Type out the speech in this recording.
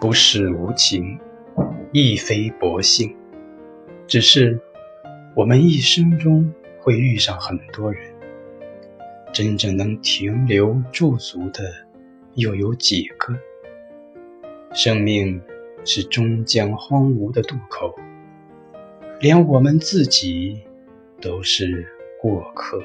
不是无情亦非薄幸。只是我们一生中会遇上很多人真正能停留驻足的又有几个？生命是终将荒芜的渡口连我们自己都是过客。